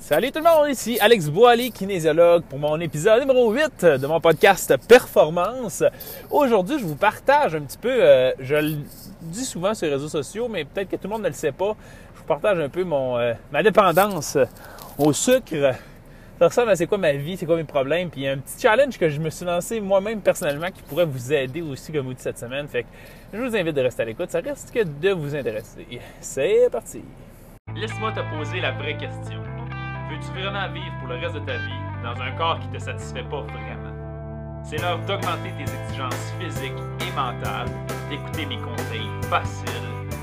Salut tout le monde, ici Alex Boily, kinésiologue, pour mon épisode numéro 8 de mon podcast Performance. Aujourd'hui, je vous partage un petit peu, euh, je le dis souvent sur les réseaux sociaux, mais peut-être que tout le monde ne le sait pas, je vous partage un peu mon, euh, ma dépendance au sucre. Ça ressemble à c'est quoi ma vie, c'est quoi mes problèmes, puis il y a un petit challenge que je me suis lancé moi-même personnellement qui pourrait vous aider aussi comme outil cette semaine. Fait que je vous invite de rester à l'écoute, ça reste que de vous intéresser. C'est parti! Laisse-moi te poser la vraie question. Veux-tu vraiment vivre pour le reste de ta vie dans un corps qui ne te satisfait pas vraiment? C'est l'heure d'augmenter tes exigences physiques et mentales, d'écouter mes conseils faciles,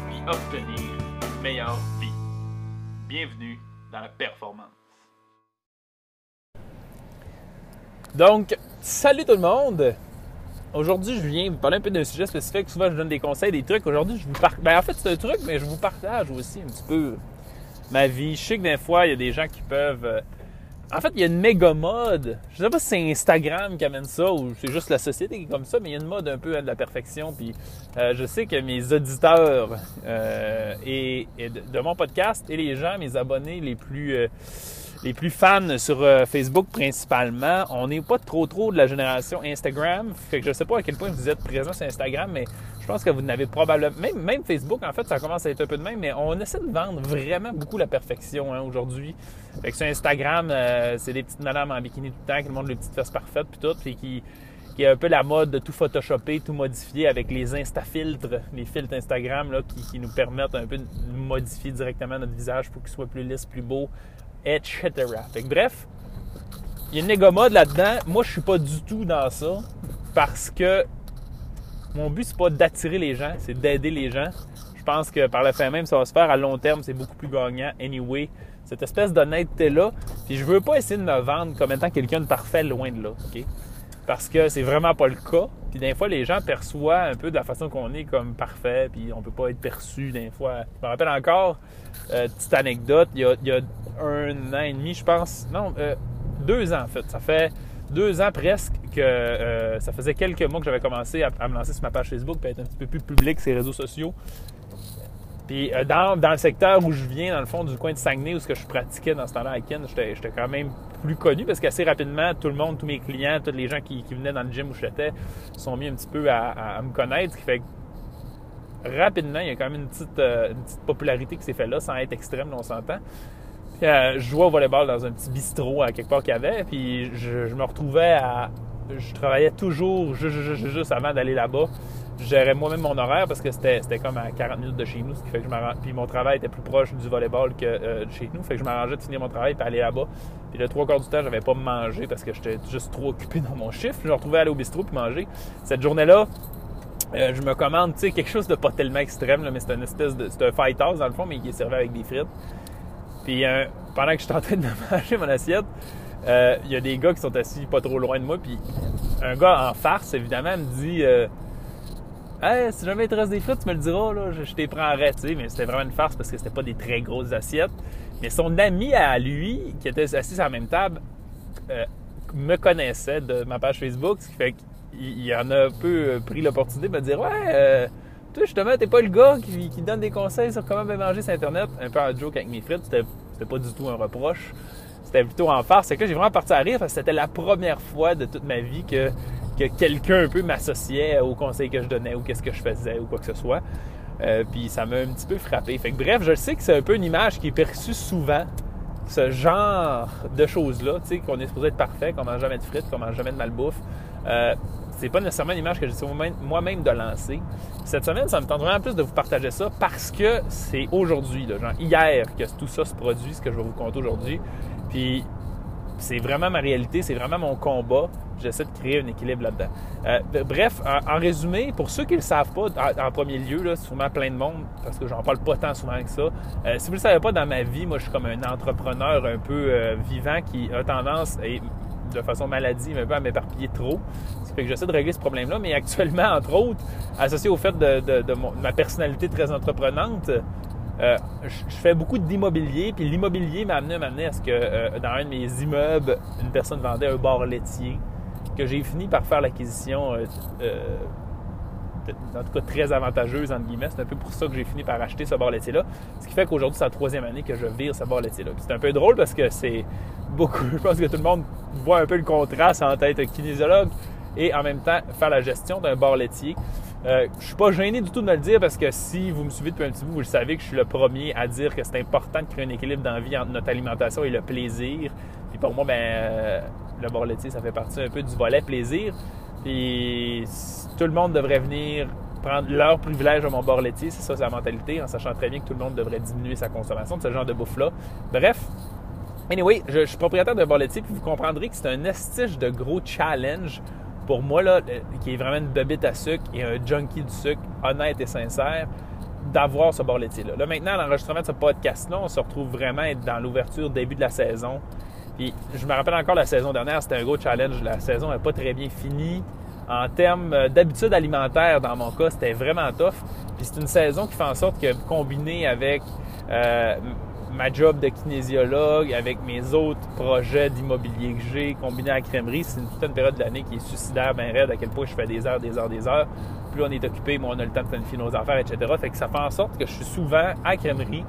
puis obtenir une meilleure vie. Bienvenue dans la performance. Donc, salut tout le monde! Aujourd'hui, je viens vous parler un peu d'un sujet spécifique. Souvent, je donne des conseils, des trucs. Aujourd'hui, je vous partage. Ben, en fait, c'est un truc, mais je vous partage aussi un petit peu ma vie. Je sais que des fois, il y a des gens qui peuvent. euh, En fait, il y a une méga mode. Je sais pas si c'est Instagram qui amène ça ou c'est juste la société qui est comme ça, mais il y a une mode un peu à de la perfection. Puis euh, je sais que mes auditeurs euh, et, de, mon podcast et les gens, mes abonnés les plus. les plus fans sur Facebook principalement, on n'est pas trop trop de la génération Instagram. Fait que je sais pas à quel point vous êtes présents sur Instagram, mais je pense que vous n'avez probablement même Facebook en fait, ça commence à être un peu de même, mais on essaie de vendre vraiment beaucoup la perfection hein, aujourd'hui. Fait que sur Instagram, euh, c'est des petites madames en bikini tout le temps qui montrent les petites fesses parfaites puis tout, puis qui qui est un peu la mode de tout photoshopper, tout modifier avec les insta-filtres, les filtres Instagram là, qui, qui nous permettent un peu de modifier directement notre visage pour qu'il soit plus lisse, plus beau, etc. Fait que bref, il y a une méga mode là-dedans. Moi, je suis pas du tout dans ça parce que mon but, c'est pas d'attirer les gens, c'est d'aider les gens. Je pense que par le fait même, ça va se faire à long terme, c'est beaucoup plus gagnant. Anyway, cette espèce d'honnêteté-là. Puis je veux pas essayer de me vendre comme étant quelqu'un de parfait loin de là, OK? Parce que c'est vraiment pas le cas. Puis des fois, les gens perçoivent un peu de la façon qu'on est comme parfait, puis on peut pas être perçu des fois. Je me rappelle encore, euh, petite anecdote, il y, a, il y a un an et demi, je pense, non, euh, deux ans en fait. Ça fait deux ans presque que euh, ça faisait quelques mois que j'avais commencé à, me lancer sur ma page Facebook, à être un petit peu plus public sur les réseaux sociaux. Puis euh, dans, dans le secteur où je viens, dans le fond du coin de Saguenay, où ce que je pratiquais dans ce temps-là à Ken, j'étais quand même plus connu parce qu'assez rapidement, tout le monde, tous mes clients, tous les gens qui, venaient dans le gym où j'étais sont mis un petit peu à, me connaître. Ce qui fait que rapidement, il y a quand même une petite, euh, une petite popularité qui s'est faite là, sans être extrême, on s'entend. Euh, je jouais au volleyball dans un petit bistrot à quelque part qu'il y avait, puis je, me retrouvais à... Je travaillais toujours juste, avant d'aller là-bas. Je gérais moi-même mon horaire parce que c'était comme à 40 minutes de chez nous, ce qui fait que je Puis mon travail était plus proche du volleyball que euh, de chez nous, fait que je m'arrangeais de finir mon travail et aller là-bas. Puis le trois quarts du temps, j'avais pas mangé parce que j'étais juste trop occupé dans mon chiffre. Je me retrouvais à aller au bistrot puis manger. Cette journée-là, euh, je me commande, quelque chose de pas tellement extrême, mais c'est une espèce de. C'est un dans le fond, mais qui est servi avec des frites. Puis euh, pendant que je suis en train de manger mon assiette, euh, il y a des gars qui sont assis pas trop loin de moi, puis un gars en farce, évidemment, me dit euh, si jamais il te reste des frites, tu me le diras, là, je, t'y prendrais, tu sais. Mais c'était vraiment une farce parce que c'était pas des très grosses assiettes. Mais son ami à lui, qui était assis à la même table, euh, me connaissait de ma page Facebook, ce qui fait qu'il il en a un peu euh, pris l'opportunité de me dire Ouais, euh, toi, justement, t'es pas le gars qui, donne des conseils sur comment bien manger sur Internet. Un peu en joke avec mes frites, c'était pas du tout un reproche. C'était plutôt en farce. C'est que j'ai vraiment parti à rire parce que c'était la première fois de toute ma vie que, que quelqu'un un peu m'associait aux conseils que je donnais ou qu'est-ce que je faisais ou quoi que ce soit. Euh, puis ça m'a un petit peu frappé. Fait que bref, je sais que c'est un peu une image qui est perçue souvent, ce genre de choses-là, tu sais, qu'on est supposé être parfait, qu'on mange jamais de frites, qu'on mange jamais de malbouffe. Euh, c'est pas nécessairement une image que j'essaie moi-même- de lancer. Cette semaine, ça me tente vraiment plus de vous partager ça parce que c'est aujourd'hui, genre hier, que tout ça se produit, ce que je vais vous conter aujourd'hui. Puis c'est vraiment ma réalité, c'est vraiment mon combat. J'essaie de créer un équilibre là-dedans. Euh, bref, en, résumé, pour ceux qui ne le savent pas, en, premier lieu, là, plein de monde, parce que j'en parle pas tant souvent que ça. Euh, si vous ne le savez pas, dans ma vie, moi, je suis comme un entrepreneur un peu euh, vivant qui a tendance, et de façon maladive, un peu à m'éparpiller trop. Fait j'essaie de régler ce problème-là, mais actuellement, entre autres, associé au fait de, ma personnalité très entreprenante, euh, je fais beaucoup d'immobilier, puis l'immobilier m'a amené, à ce que euh, dans un de mes immeubles, une personne vendait un bar laitier, que j'ai fini par faire l'acquisition euh, en tout cas très avantageuse, entre guillemets. C'est un peu pour ça que j'ai fini par acheter ce bar laitier-là. Ce qui fait qu'aujourd'hui, c'est la troisième année que je vire ce bar laitier-là. C'est un peu drôle parce que c'est beaucoup. Je pense que tout le monde voit un peu le contraste en tête kinésiologue et en même temps faire la gestion d'un bar laitier. Euh, je suis pas gêné du tout de me le dire parce que si vous me suivez depuis un petit bout, vous le savez que je suis le premier à dire que c'est important de créer un équilibre dans la vie entre notre alimentation et le plaisir. Puis pour moi, ben, euh, le bar laitier, ça fait partie un peu du volet plaisir. Puis tout le monde devrait venir prendre leur privilège à mon bord laitier, c'est ça, sa mentalité, en sachant très bien que tout le monde devrait diminuer sa consommation de ce genre de bouffe-là. Bref, anyway, je, suis propriétaire d'un bord laitier, puis vous comprendrez que c'est un estige de gros challenge pour moi, là, euh, qui est vraiment une bebite à sucre et un junkie du sucre, honnête et sincère, d'avoir ce bord laitier-là. Là, maintenant, l'enregistrement de ce podcast-là, on se retrouve vraiment dans l'ouverture, début de la saison. Puis, je me rappelle encore la saison dernière, c'était un gros challenge. La saison n'est pas très bien finie. En termes euh, d'habitude alimentaire, dans mon cas, c'était vraiment tough. Puis c'est une saison qui fait en sorte que combiné avec euh, ma job de kinésiologue, avec mes autres projets d'immobilier que j'ai, combiné à la crèmerie, c'est une, toute une période de l'année qui est suicidaire, bien raide, à quel point je fais des heures, des heures, des heures. Plus on est occupé, moins on a le temps de planifier nos affaires, etc. Fait que ça fait en sorte que je suis souvent à la crèmerie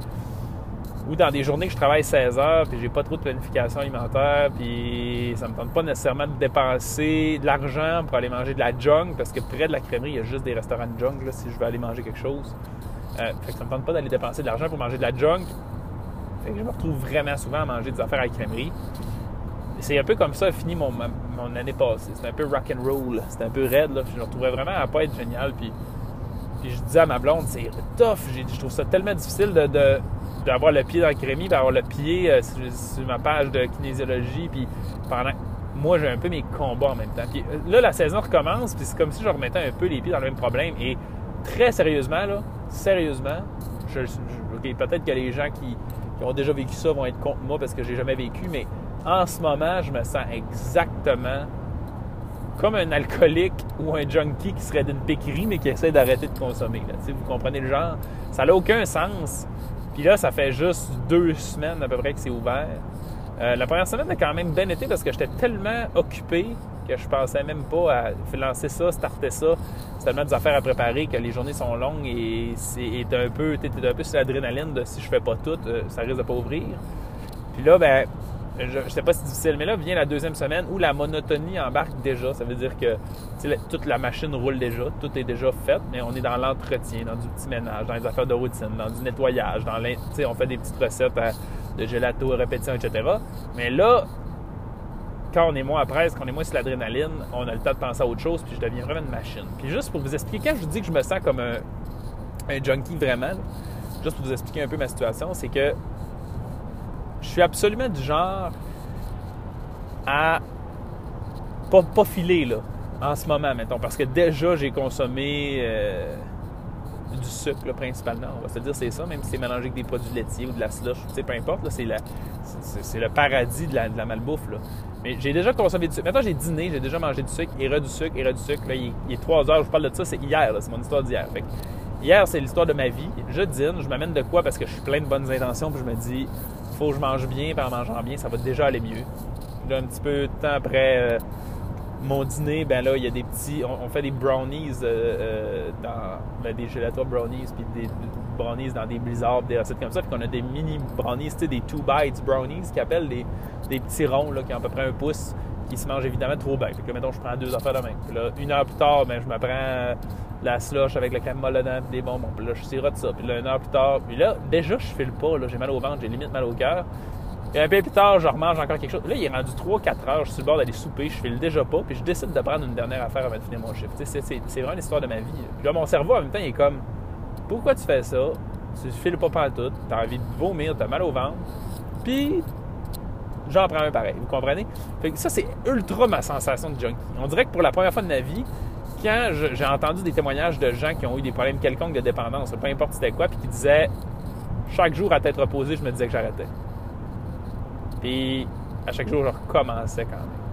ou dans des journées que je travaille 16 heures, puis j'ai pas trop de planification alimentaire, puis ça me tente pas nécessairement de dépenser de l'argent pour aller manger de la junk, parce que près de la crèmerie, il y a juste des restaurants de junk, si je veux aller manger quelque chose. Euh, fait que ça me tente pas d'aller dépenser de l'argent pour manger de la junk. Que je me retrouve vraiment souvent à manger des affaires à la crèmerie. C'est un peu comme ça fini mon, mon année passée. C'était un peu rock and roll, c'était un peu raide, là, je me retrouvais vraiment à pas être génial, puis puis je disais à ma blonde, c'est tough. Je trouve ça tellement difficile de, d'avoir le pied dans le crémi, d'avoir le pied euh, sur, ma page de kinésiologie, puis pendant moi j'ai un peu mes combats en même temps. Puis euh, là la saison recommence, puis c'est comme si je remettais un peu les pieds dans le même problème. Et très sérieusement là, sérieusement, je, peut-être que les gens qui, qui, ont déjà vécu ça vont être contre moi parce que j'ai jamais vécu, mais en ce moment je me sens exactement comme un alcoolique ou un junkie qui serait d'une péquerie mais qui essaie d'arrêter de consommer. Là. Vous comprenez le genre? Ça n'a aucun sens. Puis là, ça fait juste deux semaines à peu près que c'est ouvert. Euh, la première semaine a quand même bien été parce que j'étais tellement occupé que je pensais même pas à lancer ça, starter ça. Tellement des affaires à préparer que les journées sont longues et c'est un peu, un peu sur l'adrénaline de si je fais pas tout, euh, ça risque de pas ouvrir. Puis là, ben, je sais pas si c'est difficile, mais là vient la deuxième semaine où la monotonie embarque déjà. Ça veut dire que toute la machine roule déjà, tout est déjà fait, mais on est dans l'entretien, dans du petit ménage, dans les affaires de routine, dans du nettoyage, dans on fait des petites recettes de gelato, répétition, etc. Mais là, quand on est moins après, quand on est moins sur l'adrénaline, on a le temps de penser à autre chose, puis je deviens vraiment une machine. Puis juste pour vous expliquer, quand je vous dis que je me sens comme un, un junkie vraiment, juste pour vous expliquer un peu ma situation, c'est que je suis absolument du genre à pas, pas filer là, en ce moment, mettons, parce que déjà j'ai consommé euh, du sucre principalement, on va se dire c'est ça, même si c'est mélangé avec des produits laitiers ou de la slush, tu sais, peu importe, c'est, le paradis de la, malbouffe. Là. Mais j'ai déjà consommé du sucre. Maintenant j'ai dîné, j'ai déjà mangé du sucre, et du sucre, et du sucre. Là, il, est 3 heures, je parle de ça, c'est hier, c'est mon histoire d'hier. hier, c'est l'histoire de ma vie. Je dîne, je m'amène de quoi parce que je suis plein de bonnes intentions, puis je me dis, faut que je mange bien, puis en mangeant bien, ça va déjà aller mieux. Là, un petit peu de temps après euh, mon dîner, ben là, il y a des petits. On, fait des brownies euh, euh, dans. Ben, des gelato brownies, puis des, brownies dans des blizzards, des recettes comme ça. Puis qu'on a des mini brownies, tu sais, des two bites brownies, qui appellent des, des petits ronds, là, qui ont à peu près un pouce, qui se mangent évidemment trop bien. Fait que, mettons, je prends deux affaires de. Puis là, une heure plus tard, ben, je me prends la slush avec crème molle dedans, des bonbons. Puis là, je sirote ça. Puis là, une heure plus tard, puis là, déjà, je file pas. Là, j'ai mal au ventre, j'ai limite mal au cœur. Et un peu plus tard, je remange encore quelque chose. Là, il est rendu 3-4 heures, je suis sur le bord d'aller souper, je file déjà pas, puis je décide de prendre une dernière affaire avant de finir mon chiffre. C'est vraiment l'histoire de ma vie. Puis là, mon cerveau, en même temps, il est comme Pourquoi tu fais ça? Tu files pas tout, t'as envie de vomir, t'as mal au ventre, puis j'en prends un pareil. Vous comprenez? Fait que Ça, c'est ultra ma sensation de junkie. On dirait que pour la première fois de ma vie, quand j'ai entendu des témoignages de gens qui ont eu des problèmes quelconques de dépendance, peu importe c'était quoi, puis qui disaient chaque jour à tête reposée, je me disais que j'arrêtais. Puis à chaque jour, je recommençais quand même.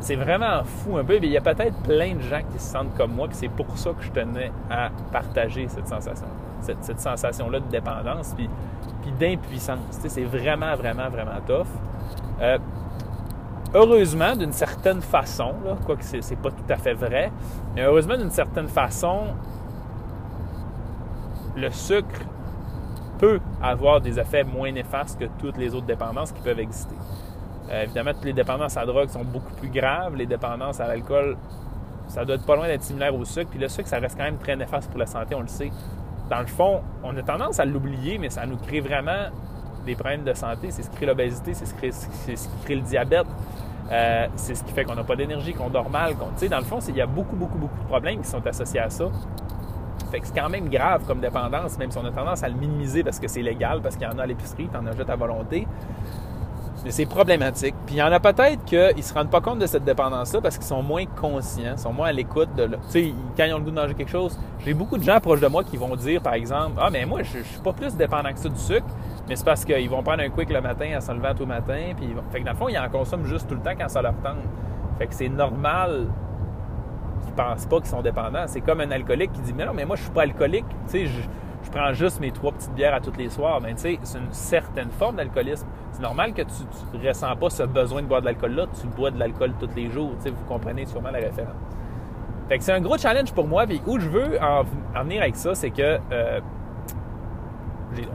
C'est vraiment fou un peu, il y a peut-être plein de gens qui se sentent comme moi, puis c'est pour ça que je tenais à partager cette sensation, cette, sensation-là de dépendance, puis, puis d'impuissance. C'est vraiment, vraiment, vraiment tough. Euh, heureusement, d'une certaine façon, quoique ce n'est pas tout à fait vrai, mais heureusement, d'une certaine façon, le sucre peut avoir des effets moins néfastes que toutes les autres dépendances qui peuvent exister. Euh, évidemment, toutes les dépendances à drogue sont beaucoup plus graves. Les dépendances à l'alcool, ça doit être pas loin d'être similaire au sucre. Puis le sucre, ça reste quand même très néfaste pour la santé, on le sait. Dans le fond, on a tendance à l'oublier, mais ça nous crée vraiment des problèmes de santé. C'est ce qui crée l'obésité, c'est ce, qui crée le diabète. Euh, c'est ce qui fait qu'on n'a pas d'énergie, qu'on dort mal. Qu'on, dans le fond, il y a beaucoup, beaucoup, beaucoup de problèmes qui sont associés à ça. Fait que c'est quand même grave comme dépendance, même si on a tendance à le minimiser parce que c'est légal, parce qu'il y en a à l'épicerie, tu en achètes à volonté. Mais c'est problématique. Puis il y en a peut-être qu'ils ne se rendent pas compte de cette dépendance-là parce qu'ils sont moins conscients, sont moins à l'écoute de. Tu sais, quand ils ont le goût de manger quelque chose, j'ai beaucoup de gens proches de moi qui vont dire, par exemple, Ah, mais moi, je, ne suis pas plus dépendant que ça du sucre, mais c'est parce qu'ils vont prendre un quick le matin en se levant tout le matin. Puis Fait que dans le fond, ils en consomment juste tout le temps quand ça leur tente. Fait que c'est normal qu'ils pensent pas qu'ils sont dépendants. C'est comme un alcoolique qui dit, mais non, mais moi, je suis pas alcoolique. Tu sais, je, je prends juste mes trois petites bières à tous les soirs. Mais tu sais, c'est une certaine forme d'alcoolisme. C'est normal que tu ne ressens pas ce besoin de boire de l'alcool-là. Tu bois de l'alcool tous les jours. Tu sais, vous comprenez sûrement la référence. Fait que c'est un gros challenge pour moi. Puis où je veux en, venir avec ça, c'est que euh,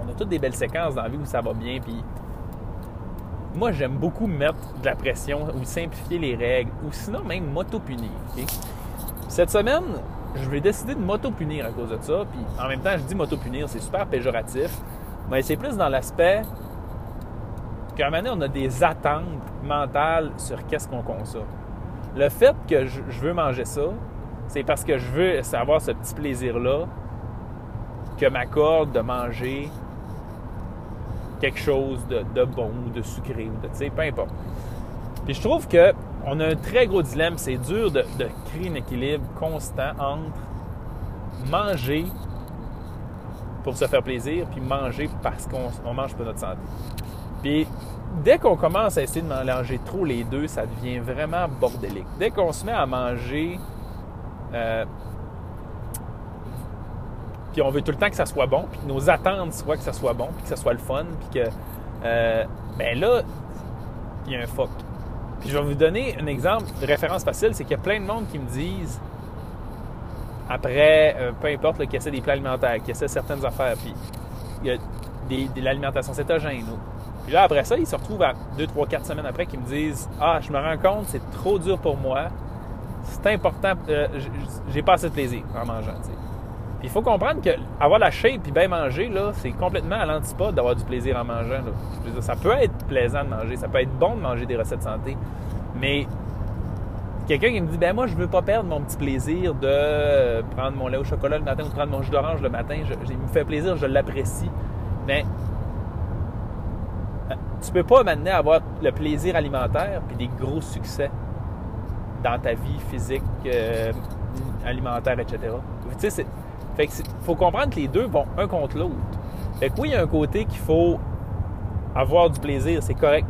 on a toutes des belles séquences dans la vie où ça va bien. Puis moi, j'aime beaucoup mettre de la pression ou simplifier les règles ou sinon même m'auto-punir. Cette semaine, je vais décider de m'auto-punir à cause de ça. Puis en même temps, je dis m'auto-punir, c'est super péjoratif. Mais c'est plus dans l'aspect qu'à un moment donné, on a des attentes mentales sur qu'est-ce qu'on consomme. Le fait que je, veux manger ça, c'est parce que je veux savoir ce petit plaisir-là que m'accorde de manger quelque chose de, bon ou de sucré ou de, tu sais, peu importe. Puis je trouve que on a un très gros dilemme. C'est dur de, créer un équilibre constant entre manger pour se faire plaisir, puis manger parce qu'on mange pour notre santé. Puis dès qu'on commence à essayer de mélanger trop les deux, ça devient vraiment bordélique. Dès qu'on se met à manger, euh, puis on veut tout le temps que ça soit bon, puis que nos attentes soient que ça soit bon, puis que ça soit le fun, puis que, euh, ben là, il y a un fuck. Puis je vais vous donner un exemple de référence facile, c'est qu'il y a plein de monde qui me disent, après, euh, peu importe, qui essaie des plats alimentaires, qui essaie certaines affaires, puis il y a de l'alimentation cétogène. Puis là, après ça, ils se retrouvent à 2, 3, 4 semaines après qui me disent Ah, je me rends compte, c'est trop dur pour moi. C'est important, euh, j'ai pas assez de plaisir en mangeant. Puis il faut comprendre que avoir la shape et bien manger, là, c'est complètement à l'antipode d'avoir du plaisir en mangeant. ça peut être plaisant de manger, ça peut être bon de manger des recettes santé, mais quelqu'un qui me dit ben moi je veux pas perdre mon petit plaisir de prendre mon lait au chocolat le matin ou de prendre mon jus d'orange le matin, je, il me fait plaisir, je l'apprécie. Mais euh, tu peux pas à avoir le plaisir alimentaire puis des gros succès dans ta vie physique, euh, alimentaire, etc. Tu sais, fait que faut comprendre que les deux vont un contre l'autre. Fait que oui, il y a un côté qu'il faut avoir du plaisir, c'est correct.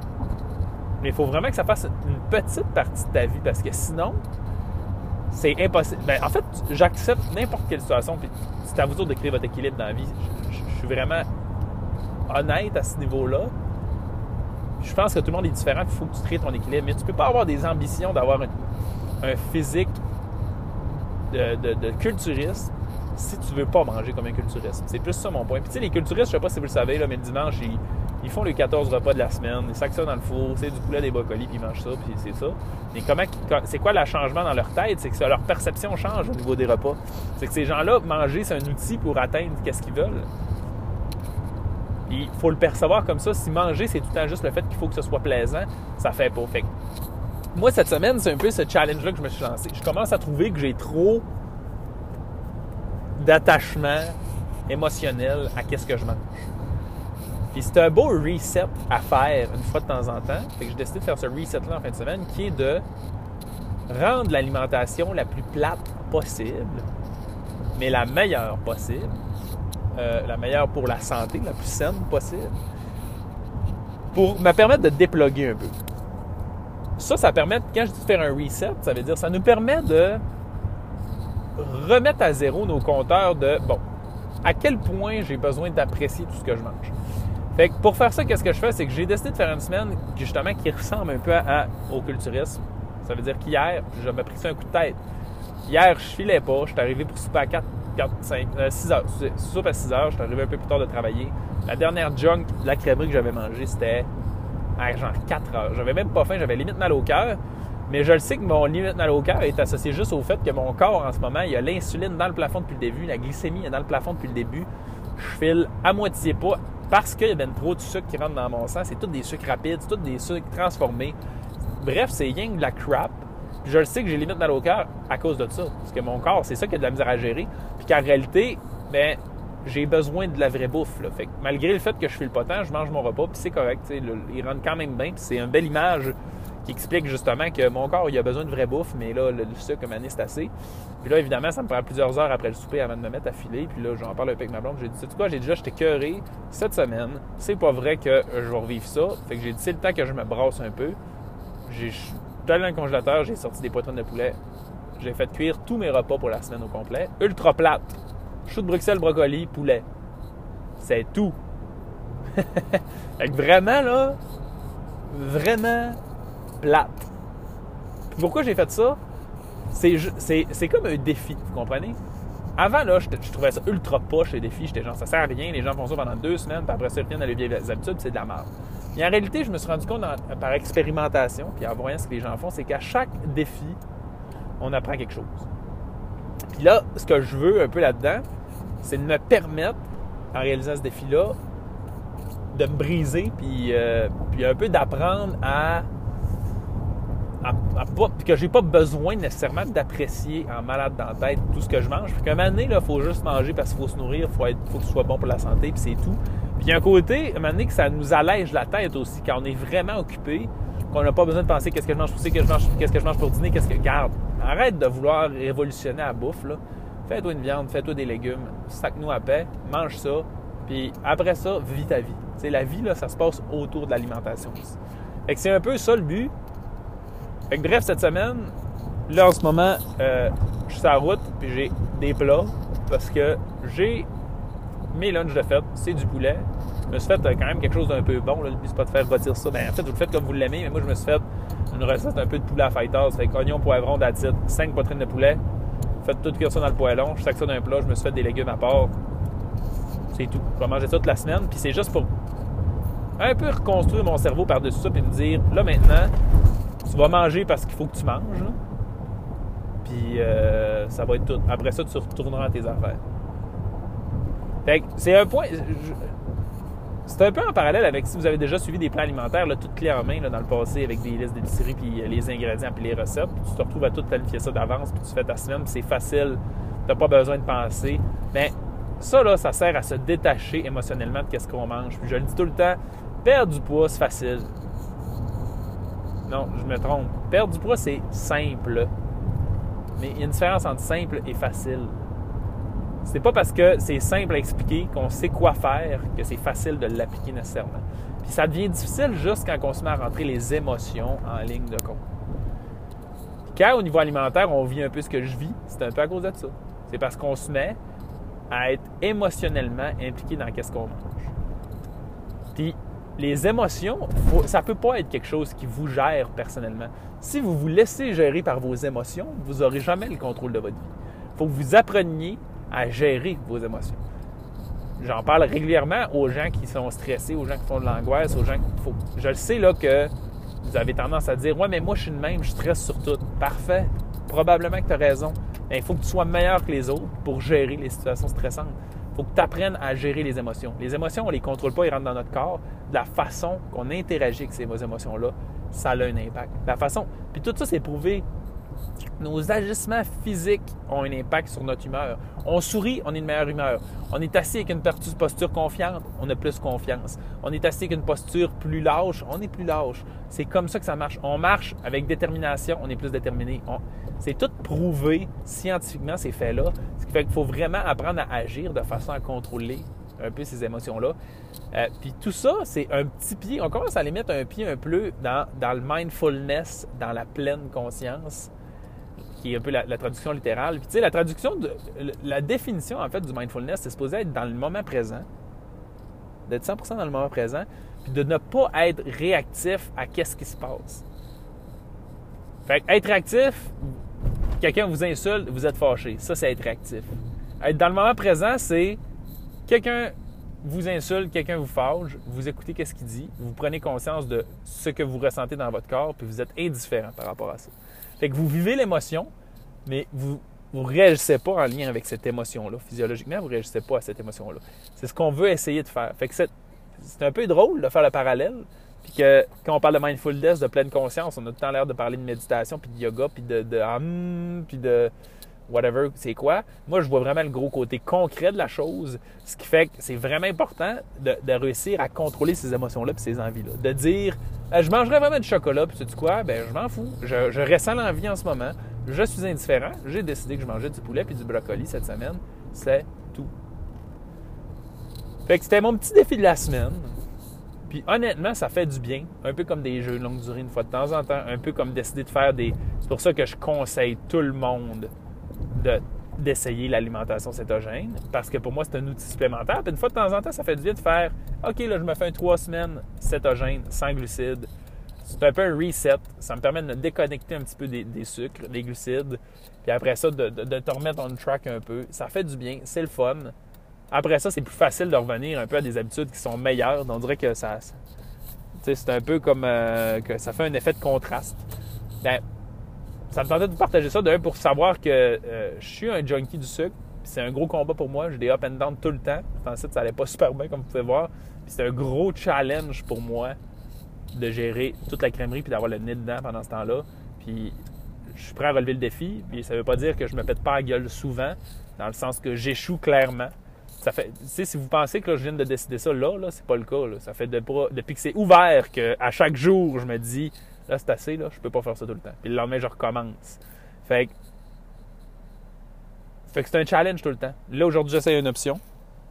Mais il faut vraiment que ça fasse une petite partie de ta vie parce que sinon, c'est impossible. Ben, en fait, j'accepte n'importe quelle situation. Puis c'est à vous de créer votre équilibre dans la vie. Je, suis vraiment honnête à ce niveau-là. Je pense que tout le monde est différent. Il faut que tu crées ton équilibre. Mais tu peux pas avoir des ambitions d'avoir un, physique de, de culturiste si tu veux pas manger comme un culturiste. C'est plus ça mon point. Puis tu sais, les culturistes, je sais pas si vous le savez, mais le dimanche, ils, font les 14 repas de la semaine, ils sacent ça dans le four, c'est du poulet, des brocolis, puis ils mangent ça, puis c'est ça. Mais comment, c'est quoi le changement dans leur tête? C'est que leur perception change au niveau des repas. C'est que ces gens-là, manger, c'est un outil pour atteindre qu'est-ce qu'ils veulent. Il faut le percevoir comme ça. Si manger, c'est tout le temps juste le fait qu'il faut que ce soit plaisant, ça fait pas. Fait moi, cette semaine, c'est un peu ce challenge-là que je me suis lancé. Je commence à trouver que j'ai trop d'attachement émotionnel à qu'est-ce que je mange. Puis c'est un beau reset à faire une fois de temps en temps. Fait que j'ai décidé de faire ce reset-là en fin de semaine qui est de rendre l'alimentation la plus plate possible, mais la meilleure possible. Euh, la meilleure pour la santé, la plus saine possible. Pour me permettre de déploguer un peu. Ça, ça permet, quand je dis de faire un reset, ça veut dire ça nous permet de remettre à zéro nos compteurs de, bon, à quel point j'ai besoin d'apprécier tout ce que je mange. Fait que pour faire ça, qu'est-ce que je fais? C'est que j'ai décidé de faire une semaine justement qui ressemble un peu au culturisme. Ça veut dire qu'hier, je me pris un coup de tête. Hier, je filais pas. Je suis arrivé pour souper à 4, 4 5, 6 heures. Soupe à 6 heures. Je suis arrivé un peu plus tard de travailler. La dernière junk de la crèmerie que j'avais mangée, c'était à genre 4 heures. J'avais même pas faim. J'avais limite mal au cœur. Mais je le sais que mon limite mal au cœur est associé juste au fait que mon corps, en ce moment, il y a l'insuline dans le plafond depuis le début. La glycémie est dans le plafond depuis le début. Je file à moitié pas parce qu'il y a ben trop de sucre qui rentre dans mon sang. C'est tous des sucres rapides, c'est tous des sucres transformés. Bref, c'est rien de la crap. je le sais que j'ai limite mal au cœur à cause de ça. Parce que mon corps, c'est ça qui a de la misère à gérer. Puis qu'en réalité, ben, j'ai besoin de la vraie bouffe. Fait que malgré le fait que je file pas tant, je mange mon repas, puis c'est correct. il rentre quand même bien, puis c'est une belle image qui explique justement que mon corps, il a besoin de vraie bouffe, mais là, le, sucre, comme c'est assez. Puis là, évidemment, ça me prend plusieurs heures après le souper avant de me mettre à filer. Puis là, j'en parle avec ma blonde. J'ai dit, tu quoi, j'ai déjà, j'étais cœuré cette semaine. C'est pas vrai que je vais revivre ça. Fait que j'ai dit, c'est le temps que je me brasse un peu. J'ai allé dans le congélateur, j'ai sorti des poitrines de poulet. J'ai fait cuire tous mes repas pour la semaine au complet. Ultra plate. Chou de Bruxelles, brocoli, poulet. C'est tout. fait que vraiment, là, vraiment, plate. Pourquoi j'ai fait ça? C'est comme un défi, vous comprenez? Avant, là, je, trouvais ça ultra poche, les défis. J'étais genre, ça sert à rien, les gens font ça pendant deux semaines, puis après ça, ils reviennent à les vieilles habitudes, c'est de la merde. Mais en réalité, je me suis rendu compte par expérimentation, puis en voyant ce que les gens font, c'est qu'à chaque défi, on apprend quelque chose. Puis là, ce que je veux un peu là-dedans, c'est de me permettre, en réalisant ce défi-là, de me briser, puis, euh, puis un peu d'apprendre à que j'ai pas besoin nécessairement d'apprécier en malade dans la tête tout ce que je mange. Puis qu'à un moment donné, il faut juste manger parce qu'il faut se nourrir, il faut, faut, que ce soit bon pour la santé, puis c'est tout. Puis il y a un côté, à un moment donné, que ça nous allège la tête aussi, quand on est vraiment occupé, qu'on n'a pas besoin de penser qu'est-ce que je mange pour qu'est-ce que je mange, qu'est-ce que je mange pour dîner, qu'est-ce que. Garde, arrête de vouloir révolutionner la bouffe. Fais-toi une viande, fais-toi des légumes, sac-nous à paix, mange ça, puis après ça, vis ta vie. sais, la vie, là, ça se passe autour de l'alimentation. Fait que c'est un peu ça le but. Fait bref, cette semaine, là en ce moment, euh, je suis sur la route, puis j'ai des plats parce que j'ai mes lunchs de fête, c'est du poulet. Je me suis fait euh, quand même quelque chose d'un peu bon. Là. Le but, c'est pas de faire rôtir ça. Ben, en fait, vous le faites comme vous l'aimez, mais moi, je me suis fait une recette un peu de poulet à fighters. Fait oignon, poivron, d'acide, 5 poitrines de poulet. Faites tout cuire ça dans le poêlon. Je sac ça d'un plat. Je me suis fait des légumes à part. C'est tout. Je vais manger ça toute la semaine. Puis c'est juste pour un peu reconstruire mon cerveau par-dessus ça, puis me dire, là maintenant, tu vas manger parce qu'il faut que tu manges. Puis euh, ça va être tout. Après ça, tu retourneras à tes affaires. Fait c'est un point. C'est un peu en parallèle avec si vous avez déjà suivi des plans alimentaires, là, tout clé en main dans le passé avec des listes d'épicerie, puis euh, les ingrédients, puis les recettes. tu te retrouves à tout planifier ça d'avance, puis tu fais ta semaine, puis c'est facile. Tu n'as pas besoin de penser. Mais ça, là, ça sert à se détacher émotionnellement de ce qu'on mange. Puis je le dis tout le temps, perdre du poids, c'est facile. Non, je me trompe. Perdre du poids, c'est simple. Mais il y a une différence entre simple et facile. C'est pas parce que c'est simple à expliquer qu'on sait quoi faire que c'est facile de l'appliquer nécessairement. Puis ça devient difficile juste quand on se met à rentrer les émotions en ligne de compte. Quand au niveau alimentaire, on vit un peu ce que je vis, c'est un peu à cause de ça. C'est parce qu'on se met à être émotionnellement impliqué dans qu'est-ce qu'on mange. Puis les émotions, ça ne peut pas être quelque chose qui vous gère personnellement. Si vous vous laissez gérer par vos émotions, vous n'aurez jamais le contrôle de votre vie. Il faut que vous appreniez à gérer vos émotions. J'en parle régulièrement aux gens qui sont stressés, aux gens qui font de l'angoisse, aux gens qui... Faut... Je le sais là que vous avez tendance à dire Ouais, mais moi je suis le même, je stresse sur tout. Parfait. Probablement que tu as raison. Mais il faut que tu sois meilleur que les autres pour gérer les situations stressantes faut que tu apprennes à gérer les émotions. Les émotions, on ne les contrôle pas, ils rentrent dans notre corps. La façon qu'on interagit avec ces émotions-là, ça a un impact. La façon. Puis tout ça, c'est prouvé. Nos agissements physiques ont un impact sur notre humeur. On sourit, on est de meilleure humeur. On est assis avec une posture confiante, on a plus confiance. On est assis avec une posture plus lâche, on est plus lâche. C'est comme ça que ça marche. On marche avec détermination, on est plus déterminé. C'est tout prouvé scientifiquement, ces faits-là. Ce qui fait qu'il faut vraiment apprendre à agir de façon à contrôler un peu ces émotions-là. Euh, puis tout ça, c'est un petit pied. On commence à les mettre un pied un peu dans, dans le mindfulness, dans la pleine conscience, qui est un peu la, traduction littérale. Tu sais, la traduction, la définition en fait du mindfulness, c'est supposé être dans le moment présent, d'être 100% dans le moment présent, puis de ne pas être réactif à qu'est-ce qui se passe. Fait être réactif, quelqu'un vous insulte, vous êtes fâché. Ça, c'est être réactif. Être dans le moment présent, c'est quelqu'un vous insulte, quelqu'un vous fâche, vous écoutez qu'est-ce qu'il dit, vous prenez conscience de ce que vous ressentez dans votre corps, puis vous êtes indifférent par rapport à ça. Fait que vous vivez l'émotion, mais vous ne réagissez pas en lien avec cette émotion-là. Physiologiquement, vous ne réagissez pas à cette émotion-là. C'est ce qu'on veut essayer de faire. Fait que c'est un peu drôle de faire le parallèle, puis que quand on parle de mindfulness, de pleine conscience, on a tout le temps l'air de parler de méditation, puis de yoga, puis de, de hum, puis de whatever, c'est quoi. Moi, je vois vraiment le gros côté concret de la chose, ce qui fait que c'est vraiment important de, réussir à contrôler ces émotions-là et ces envies-là. De dire, euh, je mangerais vraiment du chocolat, puis tu sais quoi, ben je m'en fous. Je, je ressens l'envie en ce moment. Je suis indifférent. J'ai décidé que je mangeais du poulet puis du brocoli cette semaine. C'est tout. Fait que c'était mon petit défi de la semaine. Puis honnêtement, ça fait du bien. Un peu comme des jeux de longue durée une fois de temps en temps. Un peu comme décider de faire des. C'est pour ça que je conseille tout le monde d'essayer l'alimentation cétogène parce que pour moi, c'est un outil supplémentaire. Puis une fois de temps en temps, ça fait du bien de faire OK, là, je me fais un trois semaines cétogène sans glucides. C'est un peu un reset. Ça me permet de me déconnecter un petit peu des, sucres, des glucides. Puis après ça, de, te remettre on track un peu. Ça fait du bien. C'est le fun. Après ça, c'est plus facile de revenir un peu à des habitudes qui sont meilleures. On dirait que ça. c'est un peu comme euh, que ça fait un effet de contraste. Ben, ça me tentait de partager ça d'un pour savoir que euh, je suis un junkie du sucre. C'est un gros combat pour moi. J'ai des up and down tout le temps. Que ça allait pas super bien, comme vous pouvez voir. c'est un gros challenge pour moi de gérer toute la crèmerie puis d'avoir le nez dedans pendant ce temps-là. Puis je suis prêt à relever le défi. Puis ça veut pas dire que je me pète pas la gueule souvent, dans le sens que j'échoue clairement. Ça fait, si vous pensez que je viens de décider ça là, là c'est pas le cas. Ça fait depuis que c'est ouvert qu'à chaque jour, je me dis Là, c'est assez, là, je peux pas faire ça tout le temps. Puis le lendemain, je recommence. Fait que, c'est un challenge tout le temps. Là, aujourd'hui, j'essaie une option.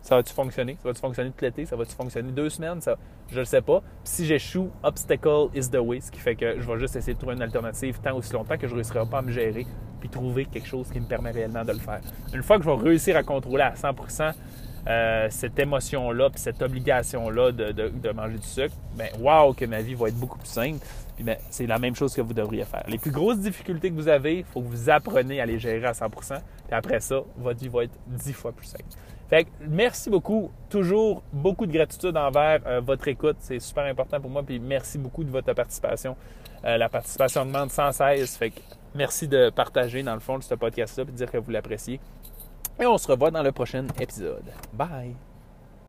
Ça va-tu fonctionner? Ça va-tu fonctionner tout l'été? Ça va-tu fonctionner deux semaines? Ça, je le sais pas. Puis si j'échoue, obstacle is the way. Ce qui fait que je vais juste essayer de trouver une alternative tant aussi longtemps que je ne réussirai pas à me gérer puis trouver quelque chose qui me permet réellement de le faire. Une fois que je vais réussir à contrôler à 100% euh, cette émotion-là, puis cette obligation-là de, manger du sucre, ben wow, que ma vie va être beaucoup plus simple. Puis ben, c'est la même chose que vous devriez faire. Les plus grosses difficultés que vous avez, il faut que vous appreniez à les gérer à 100% Puis après ça, votre vie va être 10 fois plus simple. Fait que merci beaucoup. Toujours beaucoup de gratitude envers euh, votre écoute. C'est super important pour moi. Puis merci beaucoup de votre participation. Euh, la participation demande sans cesse. Fait que merci de partager dans le fond ce podcast-là et de dire que vous l'appréciez. Et on se revoit dans le prochain épisode. Bye!